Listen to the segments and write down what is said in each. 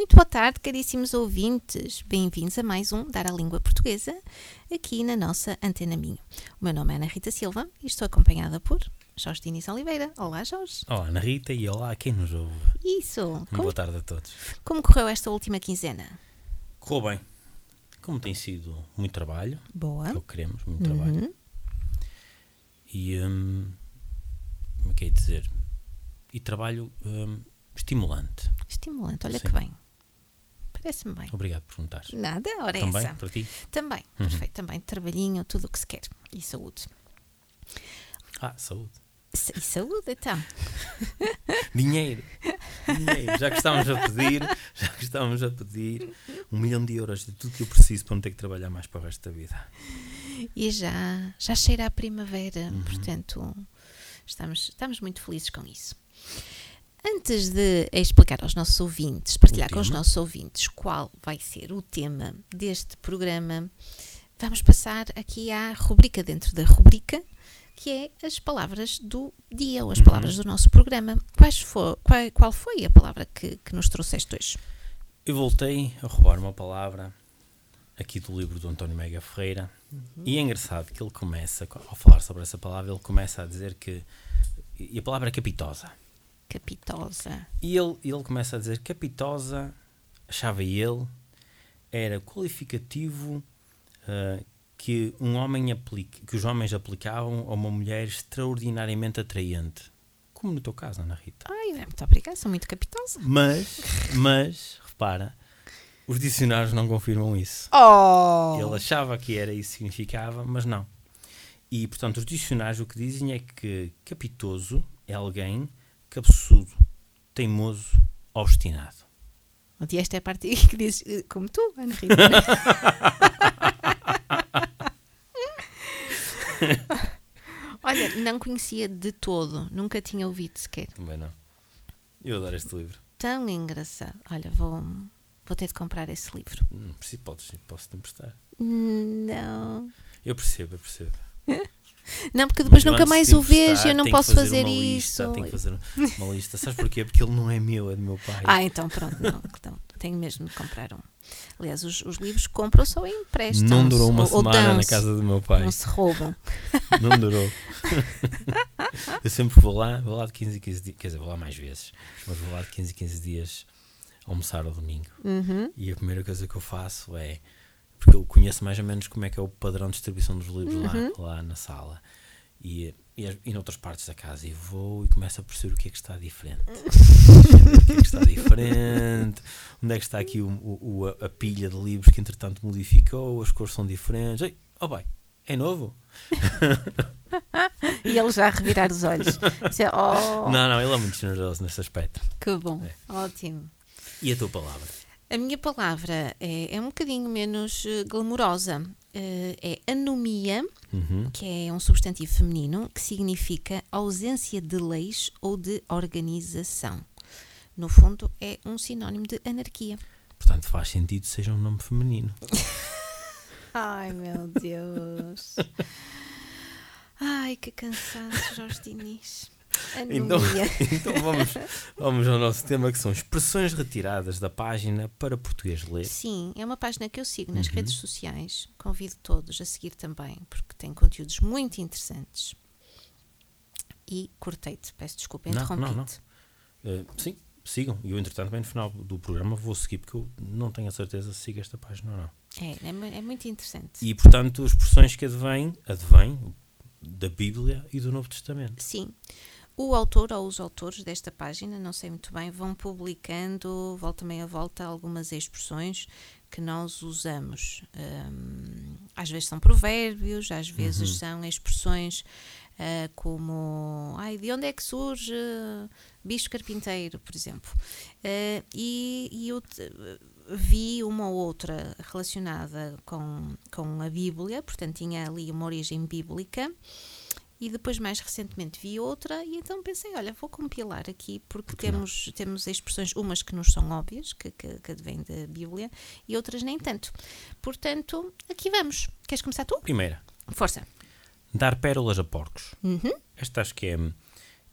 Muito boa tarde, caríssimos ouvintes. Bem-vindos a mais um Dar a Língua Portuguesa, aqui na nossa Antena Minho. O meu nome é Ana Rita Silva e estou acompanhada por Jorge Diniz Oliveira. Olá, Jorge. Olá, Ana Rita, e olá a quem nos ouve. Isso. Uma Como, Boa tarde a todos. como correu esta última quinzena? Correu bem. Como tem sido muito trabalho, Boa. é o que queremos, muito trabalho. Uhum. E, hum, como é que é dizer? E trabalho hum, estimulante. Estimulante, olha Sim. que bem. Parece-me bem. Obrigado por perguntar. Nada, ora é Também, essa. para ti? Também, Uhum. perfeito. Também, trabalhinho, tudo o que se quer. E saúde. Ah, saúde. S- E saúde, então. Dinheiro. Dinheiro. Já que estávamos a pedir, já que estávamos a pedir um milhão de euros de tudo que eu preciso para não ter que trabalhar mais para o resto da vida. E já, já cheira a primavera, Uhum. portanto, estamos, estamos muito felizes com isso. Antes de explicar aos nossos ouvintes, partilhar com os nossos ouvintes qual vai ser o tema deste programa, vamos passar aqui à rubrica dentro da rubrica, que é as palavras do dia, ou as Uhum. palavras do nosso programa. Quais fo- qual, qual foi a palavra que, que nos trouxeste hoje? Eu voltei a roubar uma palavra aqui do livro do António Mega Ferreira e é engraçado que ele começa, ao falar sobre essa palavra, ele começa a dizer que. E a palavra é capitosa. Capitosa. E ele, ele começa a dizer capitosa, achava ele, era qualificativo ah, que um homem aplica, que os homens aplicavam a uma mulher extraordinariamente atraente. Como no teu caso, Ana Rita. Ai, muito obrigada, sou muito capitosa. Mas, mas, repara, os dicionários não confirmam isso. Oh! Ele achava que era isso que significava, mas não. E, portanto, os dicionários o que dizem é que capitoso é alguém cabeçudo, teimoso, obstinado. Onde esta é a parte que dizes, eh, como tu, Ana Rita. Olha, não conhecia de todo, nunca tinha ouvido sequer. Também não. Eu adoro este livro. Tão engraçado. Olha, vou, vou ter de comprar esse livro. Hum, preciso, podes, posso te emprestar. Não. Eu percebo, eu percebo. Não, porque depois nunca mais o vejo e eu não posso fazer, uma isso. Lista, tenho que fazer uma lista. Sabes porquê? Porque ele não é meu, é do meu pai. Ah, então pronto, não, então, tenho mesmo de comprar um. Aliás, os, os livros compram só em empréstimos. não durou uma ou, ou semana na dão-se, casa do meu pai. Não se roubam. Não durou. eu sempre vou lá, vou lá de 15 em 15 dias, quer dizer, vou lá mais vezes, mas vou lá de 15 em 15 dias almoçar ao domingo. Uhum. E a primeira coisa que eu faço é, porque eu conheço mais ou menos como é que é o padrão de distribuição dos livros Uhum. lá, lá na sala e, e, e noutras partes da casa, e vou e começo a perceber o que é que está diferente. o que é que está diferente, onde é que está aqui o, o- o- a, a pilha de livros que entretanto modificou, as cores são diferentes. Ei, oh bem, é novo? E ele já a revirar os olhos. Dizer, oh, Não, não, ele é muito generoso nesse aspecto. que bom. É. Ótimo. E a tua palavra? A minha palavra é, é um bocadinho menos eh, glamourosa. Eh, é anomia, Uhum. que é um substantivo feminino que significa ausência de leis ou de organização. No fundo, é um sinónimo de anarquia. Portanto, faz sentido que seja um nome feminino. Ai, meu Deus. Ai, que cansaço, Jorge Diniz. Então, então vamos, vamos ao nosso tema que são expressões retiradas da página para português ler. Sim, é uma página que eu sigo nas Uhum. redes sociais. Convido todos a seguir também, porque tem conteúdos muito interessantes. E cortei-te, peço desculpa, interrompi-te. Eh, sim, sigam. E eu, entretanto, bem no final do programa vou seguir porque eu não tenho a certeza se sigo esta página ou não. É, é, é muito interessante. E, portanto, expressões que advêm, advêm da Bíblia e do Novo Testamento. Sim. O autor ou os autores desta página, não sei muito bem, vão publicando, volta meia volta, algumas expressões que nós usamos. Hum, às vezes são provérbios, às vezes Uhum. são expressões uh, como ai, de onde é que surge bicho carpinteiro, por exemplo. Uh, e, e eu vi uma ou outra relacionada com, com a Bíblia, portanto tinha ali uma origem bíblica e depois mais recentemente vi outra e então pensei, olha, vou compilar aqui porque, porque temos, temos expressões, umas que nos são óbvias, que, que, que advêm da Bíblia, e outras nem tanto. Portanto, aqui vamos. Queres começar tu? Primeira. Força. Dar pérolas a porcos. Uhum. Esta acho que é,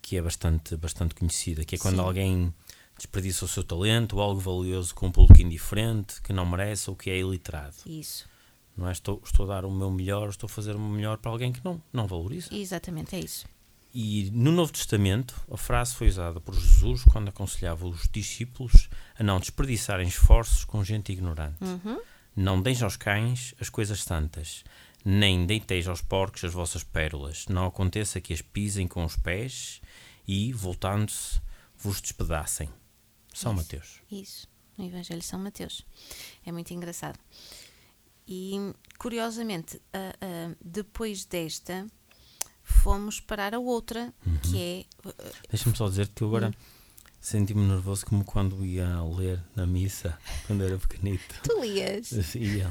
que é bastante, bastante conhecida, que é quando Sim. alguém desperdiça o seu talento ou algo valioso com um público indiferente, que não merece ou que é iliterado. Isso. Não é? Estou, estou a dar o meu melhor, estou a fazer o meu melhor para alguém que não, não valoriza. Exatamente, é isso. E no Novo Testamento, a frase foi usada por Jesus quando aconselhava os discípulos a não desperdiçarem esforços com gente ignorante. Uhum. Não deis aos cães as coisas santas, nem deiteis aos porcos as vossas pérolas. Não aconteça que as pisem com os pés e, voltando-se, vos despedacem. São isso, Mateus. Isso, no Evangelho de São Mateus. É muito engraçado. E curiosamente, uh, uh, depois desta, fomos parar a outra, uhum. que é. Uh, Deixa-me só dizer que eu agora. Uhum. Senti-me nervoso como quando ia ler na missa, quando era pequenito. Tu lias? Ia.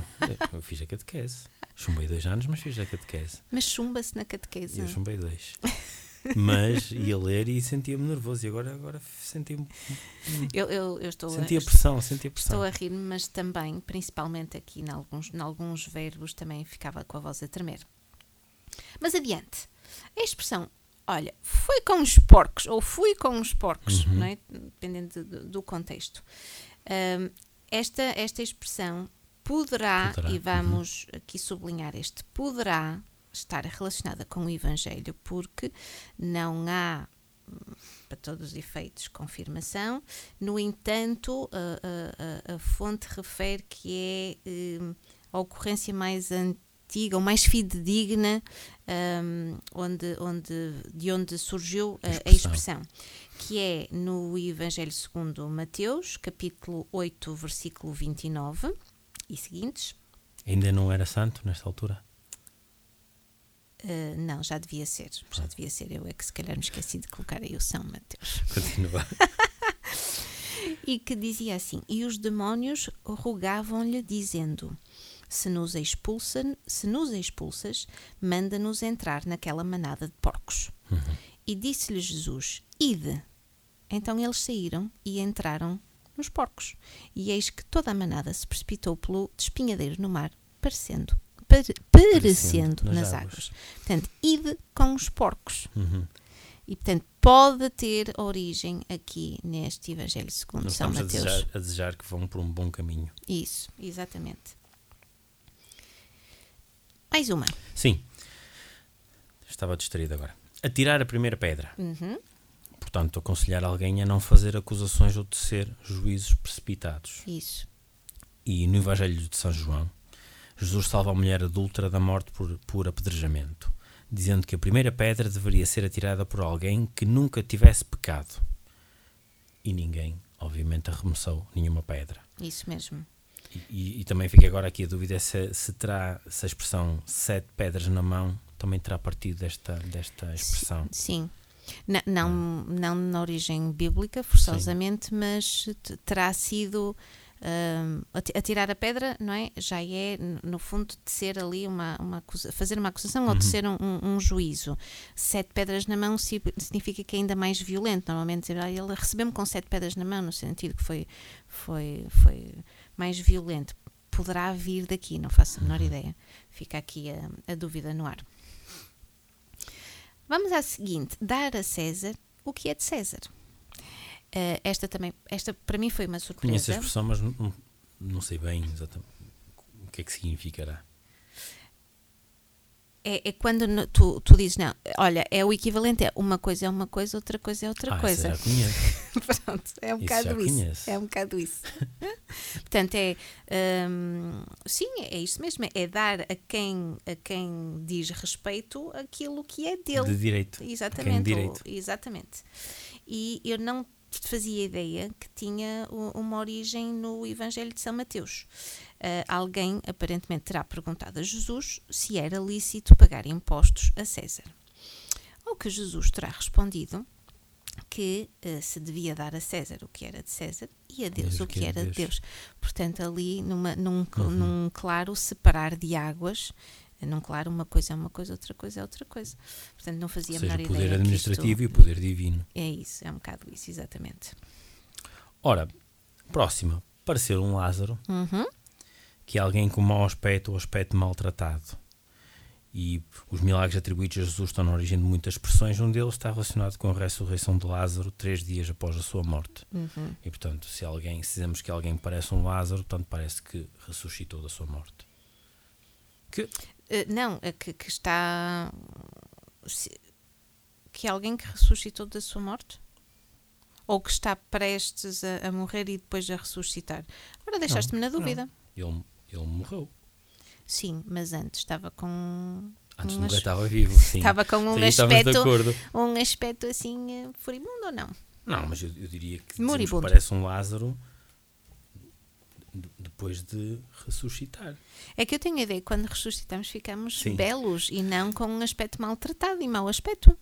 Eu fiz a catequese. Chumbei dois anos, mas fiz a catequese. Mas chumba-se na catequese? Eu chumbei dois. mas ia ler e sentia-me nervoso e agora, agora senti-me. Eu, eu, eu estou sentia a, pressão, sentia pressão. Estou a rir, mas também, principalmente aqui em alguns, em alguns verbos, também ficava com a voz a tremer. Mas adiante. A expressão, olha, foi com os porcos, ou fui com os porcos, uhum. não é? dependendo do, do contexto. Um, esta, esta expressão poderá, poderá, e vamos uhum. aqui sublinhar este poderá, estar relacionada com o Evangelho, porque não há, para todos os efeitos, confirmação. No entanto, a, a, a fonte refere que é um, a ocorrência mais antiga ou mais fidedigna um, onde, onde, de onde surgiu a, expressão. a expressão, que é no Evangelho segundo Mateus, capítulo 8, versículo 29 e seguintes. Ainda não era santo nesta altura? Uh, não, já devia ser. Já devia ser. Eu é que se calhar me esqueci de colocar aí o São Mateus. Continua. e que dizia assim: E os demónios rogavam-lhe, dizendo: Se nos, expulsa, se nos expulsas, manda-nos entrar naquela manada de porcos. Uhum. E disse-lhe Jesus: Ide. Então eles saíram e entraram nos porcos. E eis que toda a manada se precipitou pelo despinhadeiro no mar, parecendo perecendo nas, nas águas. águas. Portanto, ide com os porcos. Uhum. E, portanto, pode ter origem aqui neste Evangelho segundo Nós São Mateus. A desejar, a desejar que vão por um bom caminho. Isso, exatamente. Mais uma. Sim. Estava distraído agora. Atirar a primeira pedra. Uhum. Portanto, aconselhar alguém a não fazer acusações ou tecer juízos precipitados. Isso. E no Evangelho de São João, Jesus salva a mulher adúltera da morte por, por apedrejamento, dizendo que a primeira pedra deveria ser atirada por alguém que nunca tivesse pecado. E ninguém, obviamente, arremessou nenhuma pedra. Isso mesmo. E, e, e também fica agora aqui a dúvida se, se terá se a expressão sete pedras na mão também terá partido desta, desta expressão. Sim. Não, não, não na origem bíblica, forçosamente, Sim. mas terá sido uh, atirar a pedra, não é? Já é, no fundo, de ser ali uma, uma fazer uma acusação uhum. ou de ser um, um, um, juízo. Sete pedras na mão significa que é ainda mais violento. Normalmente ele recebeu-me com sete pedras na mão, no sentido que foi, foi, foi mais violento. Poderá vir daqui, não faço a menor uhum. ideia. Fica aqui a, a dúvida no ar. Vamos à seguinte: dar a César o que é de César. Uh, esta também, esta para mim foi uma surpresa. Conheço a expressão, mas não, não sei bem exatamente o que é que significará. É, é quando tu, tu dizes, não, olha, é o equivalente, é uma coisa é uma coisa, outra coisa é outra ah, coisa. Já conheço. Pronto, é um isso bocado isso. Conheço. É um bocado isso. Portanto, é um, sim, é isso mesmo, é dar a quem, a quem diz respeito aquilo que é dele. De direito. Exatamente. direito. Ou, exatamente. E eu não fazia ideia que tinha uma origem no Evangelho de São Mateus. Uh, alguém aparentemente terá perguntado a Jesus se era lícito pagar impostos a César. Ao que Jesus terá respondido que uh, se devia dar a César o que era de César e a Deus o que, era de Deus. Portanto, ali numa, num, uhum. num claro separar de águas, num claro uma coisa é uma coisa, outra coisa é outra coisa. Portanto, não fazia Ou seja, menor o poder administrativo isto, e o poder divino. É isso, é um bocado isso, exatamente. Ora, próxima, parecer um Lázaro, uhum. que é alguém com mau aspecto ou aspecto maltratado. E os milagres atribuídos a Jesus estão na origem de muitas expressões. Um deles está relacionado com a ressurreição de Lázaro três dias após a sua morte. Uhum. E portanto, se alguém, se dizemos que alguém parece um Lázaro, portanto parece que ressuscitou da sua morte. Que? Uh, não, é que, que está. Que é alguém que ressuscitou da sua morte? Ou que está prestes a, a morrer e depois a ressuscitar? Agora deixaste-me na dúvida. Ele, ele morreu. Sim, mas antes estava com. Antes um nunca as... estava vivo. Sim. Estava com um Sim, aspecto. Um aspecto assim eh, furibundo ou não? Não, mas eu, eu diria que, que parece um Lázaro depois de ressuscitar. É que eu tenho a ideia que quando ressuscitamos ficamos Sim. belos e não com um aspecto maltratado e mau aspecto.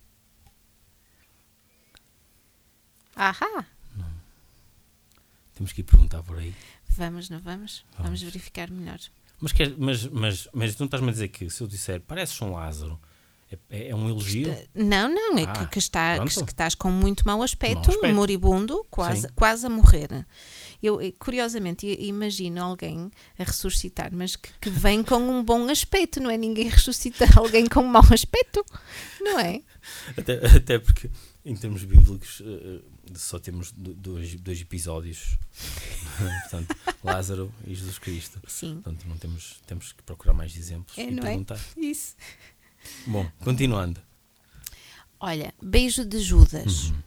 Ahá! Não. Temos que ir perguntar por aí. Vamos, não vamos? Vamos, vamos verificar melhor. Mas, quer, mas, mas, mas tu não estás-me a dizer que se eu disser pareces um Lázaro, é, é, é um elogio? Não, não, é ah, que, que, está, que, que, estás com muito mau aspecto, mau aspecto. moribundo, quase, quase a morrer. Eu, curiosamente, imagino alguém a ressuscitar, mas que, que, vem com um bom aspecto, não é? Ninguém ressuscita alguém com um mau aspecto, não é? Até, até porque, em termos bíblicos, só temos dois, dois episódios, portanto, Lázaro e Jesus Cristo. Sim. Portanto, não temos, temos que procurar mais exemplos é, e não perguntar. É? Isso. Bom, continuando. Olha, beijo de Judas. Uhum.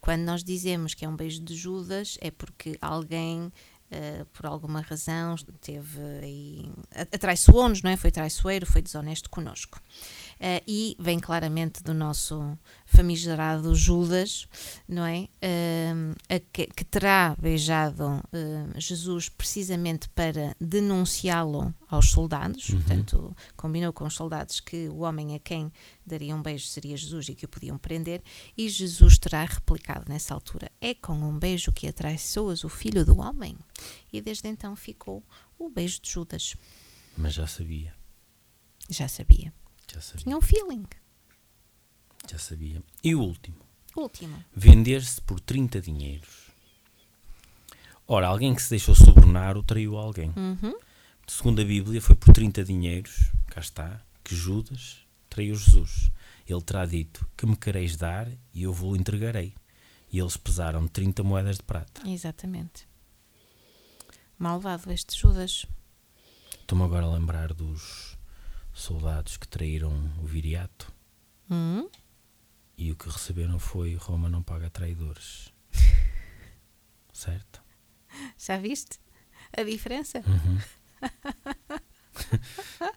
Quando nós dizemos que é um beijo de Judas, é porque alguém, uh, por alguma razão, teve aí. atraiçoou-nos, não é? Foi traiçoeiro, foi desonesto connosco. Uh, e vem claramente do nosso famigerado Judas, não é? Uh, que, que, terá beijado uh, Jesus precisamente para denunciá-lo aos soldados, uhum. portanto, combinou com os soldados que o homem a quem daria um beijo seria Jesus e que o podiam prender, e Jesus terá replicado nessa altura: É com um beijo que atraiçoas o filho do homem? E desde então ficou o beijo de Judas. Mas já sabia. Já sabia. Já sabia. Tinha um feeling. Já sabia. E o último? Último. Vender-se por 30 dinheiros. Ora, alguém que se deixou sobornar o traiu alguém. Uhum. Segundo a Bíblia, foi por 30 dinheiros, cá está, que Judas traiu Jesus. Ele terá dito: Que me quereis dar e eu vou-lo entregarei. E eles pesaram 30 moedas de prata. Exatamente. Malvado este Judas. Estou-me agora a lembrar dos soldados que traíram o viriato. Uhum. E o que receberam foi Roma não paga traidores. certo? Já viste a diferença? Uhum.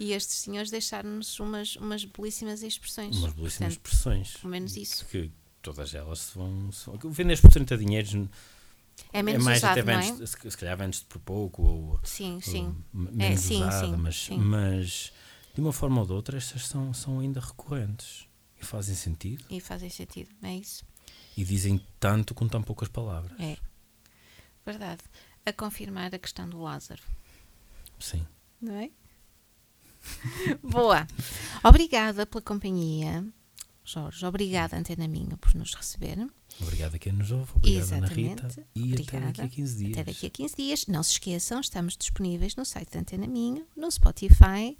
e estes senhores deixaram-nos umas, umas belíssimas expressões. Umas belíssimas Portanto, expressões. Pelo menos isso. Que todas elas se vão. Se vão vendes por 30 dinheiros. É menos é mais usado, até é? se, calhar vendes por pouco ou, Sim, ou sim. menos sim, usada, sim, mas, sim. mas de uma forma ou de outra estas são, são ainda recorrentes e fazem sentido E fazem sentido, é isso? e dizem tanto com tão poucas palavras. É. Verdade. A confirmar a questão do Lázaro, Sim. não é? Boa. Obrigada pela companhia, Jorge. Obrigada, Antena Minha, por nos receber. Obrigado a quem nos ouve, obrigado Ana Exatamente. Rita e até Obrigada. daqui a 15 dias. Até daqui a 15 dias. Não se esqueçam, estamos disponíveis no site da Antena Minha, no Spotify,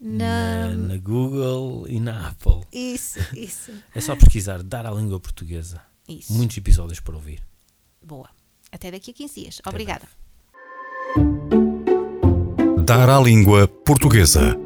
na... na, na Google e na Apple. Isso, isso, É só pesquisar Dar à Língua Portuguesa. isso. Muitos episódios para ouvir. Boa. Até daqui a 15 dias. Até Obrigada. Dar à Língua Portuguesa.